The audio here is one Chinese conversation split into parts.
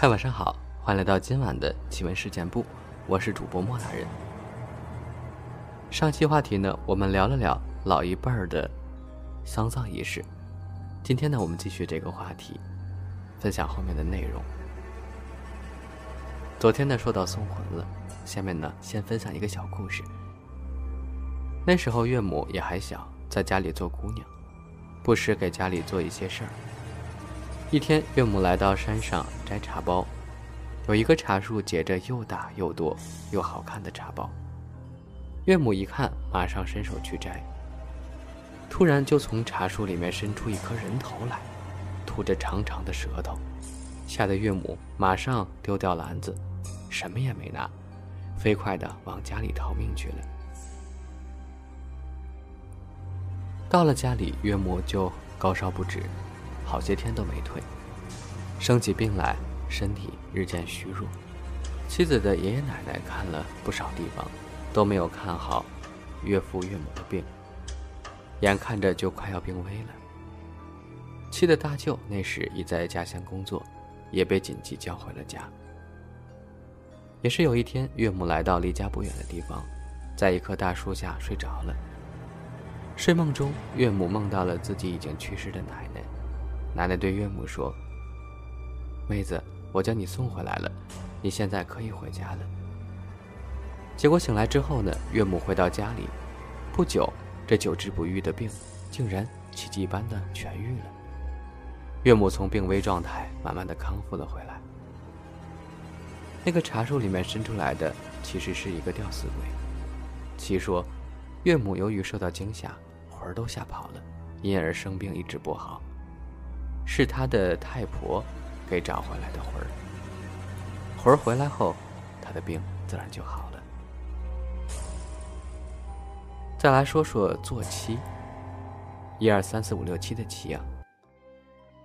嗨，晚上好，欢迎来到今晚的奇闻事件部，我是主播莫大人。上期话题呢，我们聊了聊老一辈儿的丧葬仪式，今天呢，我们继续这个话题，分享后面的内容。昨天呢，说到送魂了，下面呢，先分享一个小故事。那时候岳母也还小，在家里做姑娘，不时给家里做一些事儿。一天，岳母来到山上摘茶包，有一个茶树结着又大又多又好看的茶包。岳母一看，马上伸手去摘。突然，就从茶树里面伸出一颗人头来，吐着长长的舌头，吓得岳母马上丢掉篮子，什么也没拿，飞快地往家里逃命去了。到了家里，岳母就高烧不止。好些天都没退，生起病来，身体日渐虚弱。妻子的爷爷奶奶看了不少地方，都没有看好岳父岳母的病，眼看着就快要病危了。妻的大舅那时已在家乡工作，也被紧急叫回了家。也是有一天，岳母来到离家不远的地方，在一棵大树下睡着了。睡梦中，岳母梦到了自己已经去世的奶奶。奶奶对岳母说：“妹子，我将你送回来了，你现在可以回家了。”结果醒来之后呢，岳母回到家里，不久，这久治不愈的病竟然奇迹般的痊愈了。岳母从病危状态慢慢的康复了回来。那个茶树里面伸出来的其实是一个吊死鬼。其说，岳母由于受到惊吓，魂儿都吓跑了，因而生病一直不好。是他的太婆给找回来的魂儿，魂儿回来后，他的病自然就好了。再来说说坐期，一二三四五六七的期啊。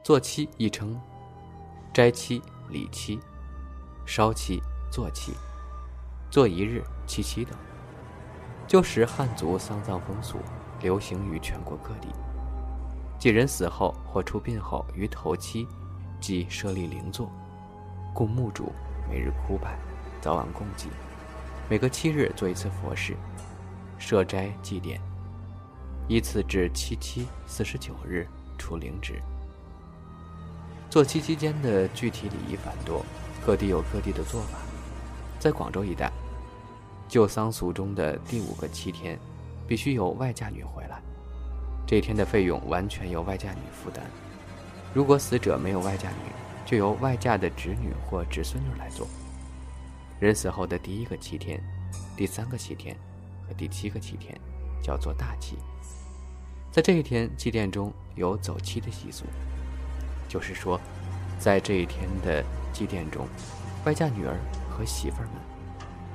坐期亦称斋期、礼期、烧期、坐期、坐一日、七七等，旧时汉族丧葬风俗，流行于全国各地。即人死后或出殡后，于头七，即设立灵座，供墓主每日哭拜，早晚供祭，每隔七日做一次佛事，设斋祭奠，依次至七七四十九日出灵职。做七期间的具体礼仪繁多，各地有各地的做法。在广州一带，旧丧俗中的第五个七天，必须有外嫁女回来。这一天的费用完全由外嫁女负担。如果死者没有外嫁女，就由外嫁的侄女或侄孙女来做。人死后的第一个七天、第三个七天和第七个七天叫做大七。在这一天祭奠中有走七的习俗，就是说，在这一天的祭奠中，外嫁女儿和媳妇儿们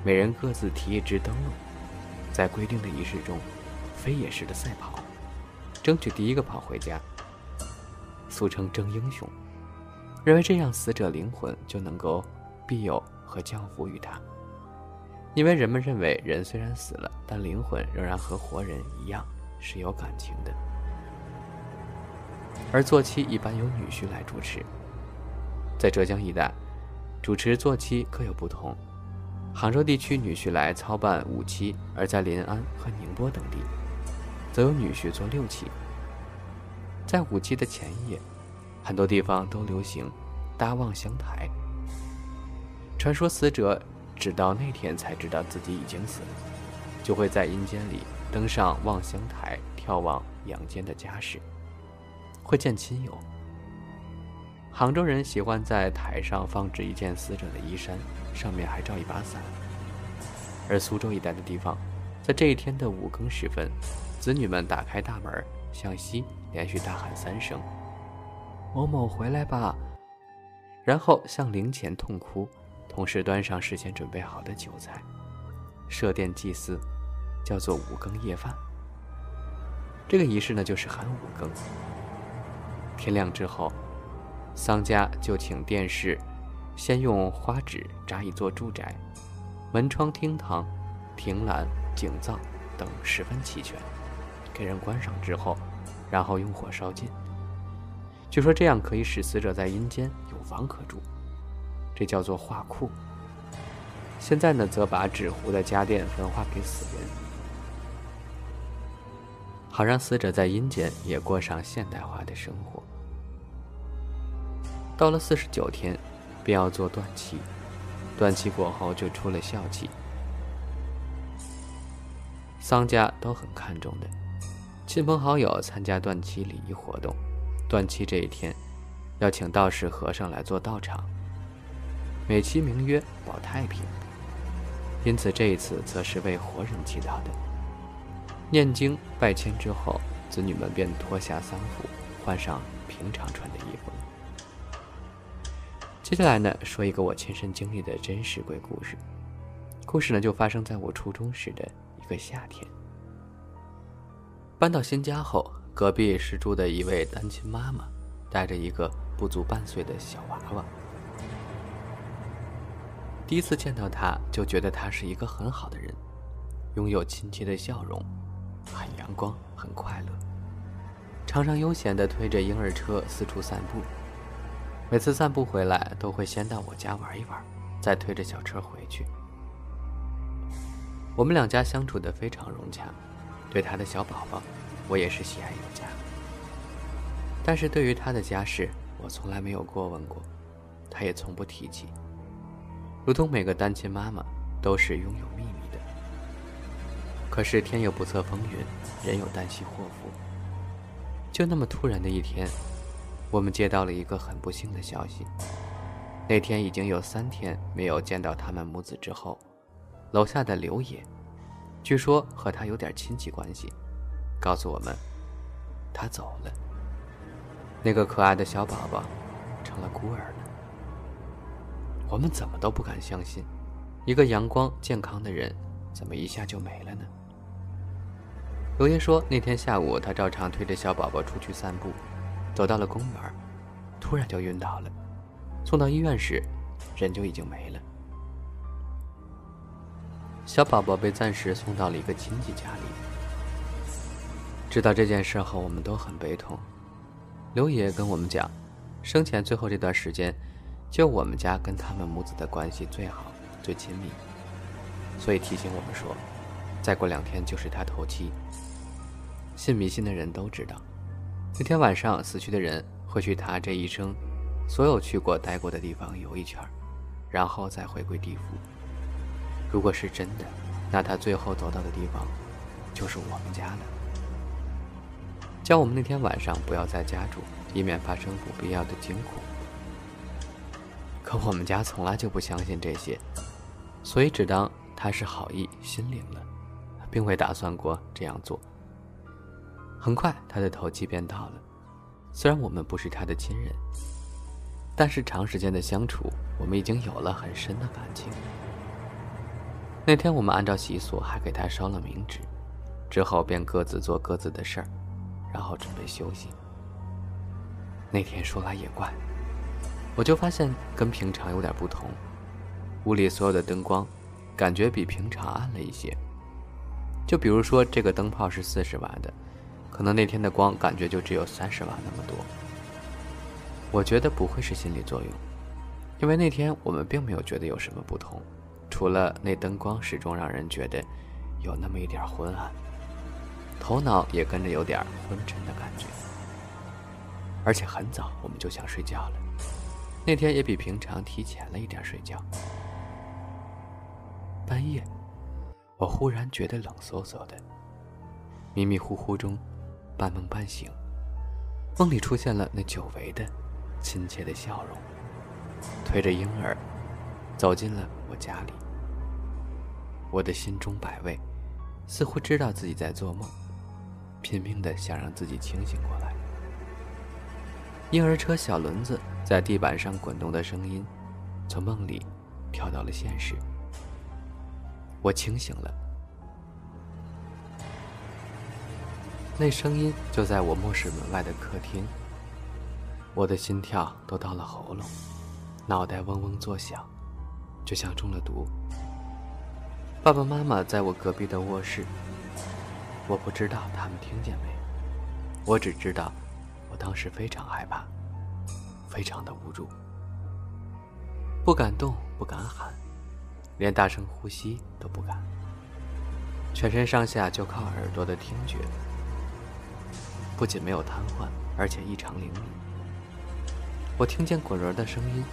每人各自提一支灯笼，在规定的仪式中，飞也似的赛跑。争取第一个跑回家，俗称争英雄，认为这样死者灵魂就能够庇佑和降福于他。因为人们认为人虽然死了，但灵魂仍然和活人一样是有感情的。而坐期一般由女婿来主持，在浙江一带，主持坐期各有不同。杭州地区女婿来操办五期，而在临安和宁波等地。则有女婿做六七。在五七的前夜，很多地方都流行搭望乡台。传说死者直到那天才知道自己已经死了，就会在阴间里登上望乡台眺望阳间的家事，会见亲友。杭州人喜欢在台上放置一件死者的衣衫，上面还罩一把伞。而苏州一带的地方，在这一天的五更时分。子女们打开大门，向西连续大喊三声：“某某回来吧！”然后向灵前痛哭，同时端上事先准备好的酒菜，设殿祭祀，叫做五更夜饭。这个仪式呢，就是喊五更。天亮之后，丧家就请殿士先用花纸扎一座住宅，门窗、厅堂、亭栏、井灶等十分齐全。给人关上之后，然后用火烧尽。据说这样可以使死者在阴间有房可住。这叫做画库。现在呢，则把纸糊的家电分化给死人，好让死者在阴间也过上现代化的生活。到了四十九天，便要做断气，断气过后就出了孝气。丧家都很看重的，亲朋好友参加断气礼仪活动。断气这一天，要请道士和尚来做道场，美其名曰保太平。因此这一次则是为活人祈祷的。念经拜签之后，子女们便脱下丧服，换上平常穿的衣服。接下来呢，说一个我亲身经历的真实鬼故事。故事呢，就发生在我初中时的一个夏天。搬到新家后，隔壁是住的一位单亲妈妈，带着一个不足半岁的小娃娃。第一次见到她，就觉得她是一个很好的人，拥有亲切的笑容，很阳光，很快乐，常常悠闲地推着婴儿车四处散步。每次散步回来，都会先到我家玩一玩，再推着小车回去。我们两家相处得非常融洽，对他的小宝宝，我也是喜爱有加。但是对于他的家事，我从来没有过问过，他也从不提起。如同每个单亲妈妈都是拥有秘密的。可是天有不测风云，人有旦夕祸福。就那么突然的一天。我们接到了一个很不幸的消息。那天已经有三天没有见到他们母子之后，楼下的刘爷，据说和他有点亲戚关系，告诉我们，他走了。那个可爱的小宝宝，成了孤儿了。我们怎么都不敢相信，一个阳光健康的人，怎么一下就没了呢？刘爷说，那天下午他照常推着小宝宝出去散步。走到了公园，突然就晕倒了。送到医院时，人就已经没了。小宝宝被暂时送到了一个亲戚家里。知道这件事后，我们都很悲痛。刘爷爷跟我们讲，生前最后这段时间，就我们家跟他们母子的关系最好、最亲密，所以提醒我们说，再过两天就是他头七。信迷信的人都知道。那天晚上，死去的人会去他这一生所有去过、待过的地方游一圈，然后再回归地府。如果是真的，那他最后走到的地方就是我们家了。叫我们那天晚上不要在家住，以免发生不必要的惊恐。可我们家从来就不相信这些，所以只当他是好意心领了，并未打算过这样做。很快，他的头七便到了。虽然我们不是他的亲人，但是长时间的相处，我们已经有了很深的感情。那天，我们按照习俗还给他烧了冥纸，之后便各自做各自的事儿，然后准备休息。那天说来也怪，我就发现跟平常有点不同，屋里所有的灯光，感觉比平常暗了一些。就比如说，这个灯泡是四十瓦的。可能那天的光感觉就只有三十瓦那么多。我觉得不会是心理作用，因为那天我们并没有觉得有什么不同，除了那灯光始终让人觉得有那么一点昏暗，头脑也跟着有点昏沉的感觉。而且很早我们就想睡觉了，那天也比平常提前了一点睡觉。半夜，我忽然觉得冷飕飕的，迷迷糊糊中。半梦半醒，梦里出现了那久违的亲切的笑容，推着婴儿走进了我家里。我的心中百味，似乎知道自己在做梦，拼命的想让自己清醒过来。婴儿车小轮子在地板上滚动的声音，从梦里跳到了现实。我清醒了。那声音就在我卧室门外的客厅，我的心跳都到了喉咙，脑袋嗡嗡作响，就像中了毒。爸爸妈妈在我隔壁的卧室，我不知道他们听见没，我只知道我当时非常害怕，非常的无助。不敢动，不敢喊，连大声呼吸都不敢，全身上下就靠耳朵的听觉，不仅没有瘫痪，而且异常灵敏。我听见滚轮的声音，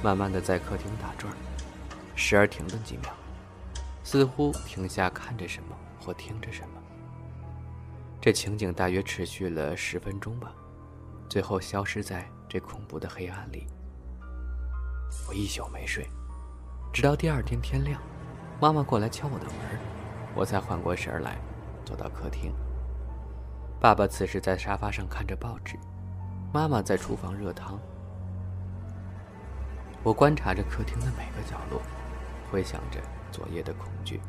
慢慢的在客厅打转，时而停顿几秒，似乎停下看着什么或听着什么。这情景大约持续了十分钟吧，最后消失在这恐怖的黑暗里。我一宿没睡，直到第二天天亮，妈妈过来敲我的门，我才缓过神来，走到客厅。爸爸此时在沙发上看着报纸，妈妈在厨房热汤。我观察着客厅的每个角落，回想着昨夜的恐惧。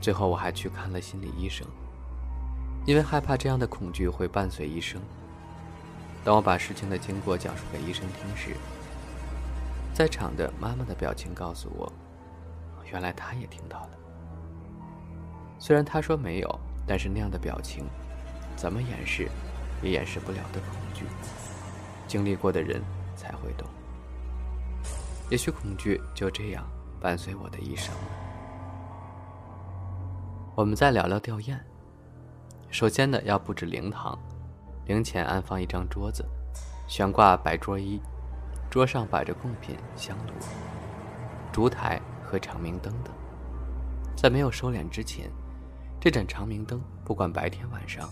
最后，我还去看了心理医生。因为害怕这样的恐惧会伴随一生。当我把事情的经过讲述给医生听时，在场的妈妈的表情告诉我，原来她也听到了。虽然她说没有，但是那样的表情，怎么掩饰，也掩饰不了的恐惧。经历过的人才会懂。也许恐惧就这样伴随我的一生了。我们再聊聊吊唁。首先呢，要布置灵堂，灵前安放一张桌子，悬挂白桌衣，桌上摆着贡品、香炉、烛台和长明灯等。在没有收敛之前，这盏长明灯不管白天晚上，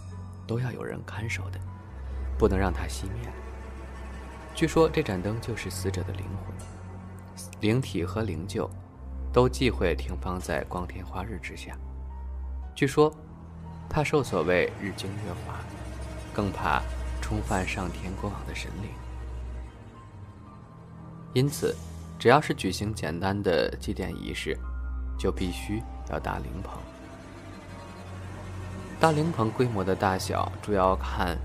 都要有人看守的，不能让它熄灭。据说这盏灯就是死者的灵魂，灵体和灵柩都忌讳停放在光天化日之下。据说。怕受所谓日精月华，更怕冲犯上天过往的神灵。因此，只要是举行简单的祭奠仪式，就必须要搭灵棚。搭灵棚规模的大小主要看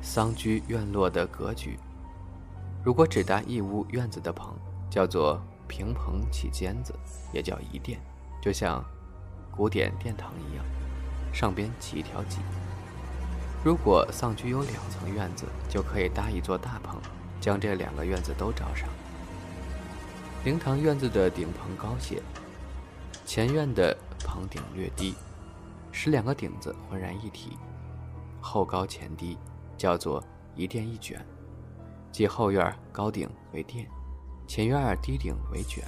丧居院落的格局。如果只搭一屋院子的棚，叫做平棚起尖子，也叫一殿，就像古典殿堂一样。上边起一条脊。如果丧居有两层院子，就可以搭一座大棚，将这两个院子都罩上。灵堂院子的顶棚高些，前院的棚顶略低，使两个顶子浑然一体，后高前低，叫做一殿一卷。即后院高顶为殿，前院低顶为卷。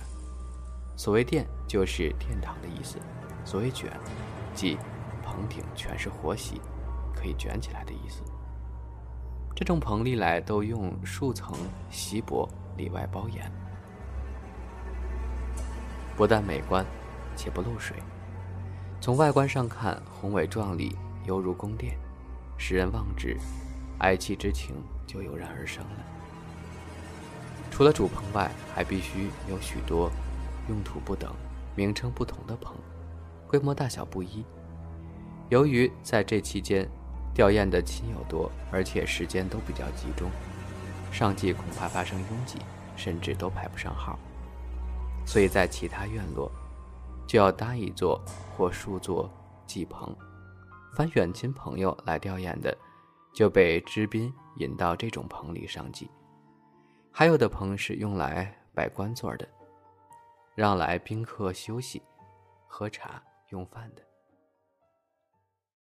所谓殿，就是殿堂的意思；所谓卷，即。棚顶全是活席，可以卷起来的意思。这种棚历来都用数层锡箔里外包严，不但美观，且不漏水。从外观上看，宏伟壮丽，犹如宫殿，使人望之，哀戚之情就油然而生了。除了主棚外，还必须有许多用途不等、名称不同的棚，规模大小不一。由于在这期间，吊唁的亲友多，而且时间都比较集中，上祭恐怕发生拥挤，甚至都排不上号，所以在其他院落，就要搭一座或数座祭棚。凡远亲朋友来吊唁的，就被知宾引到这种棚里上祭。还有的棚是用来摆官座的，让来宾客休息、喝茶、用饭的。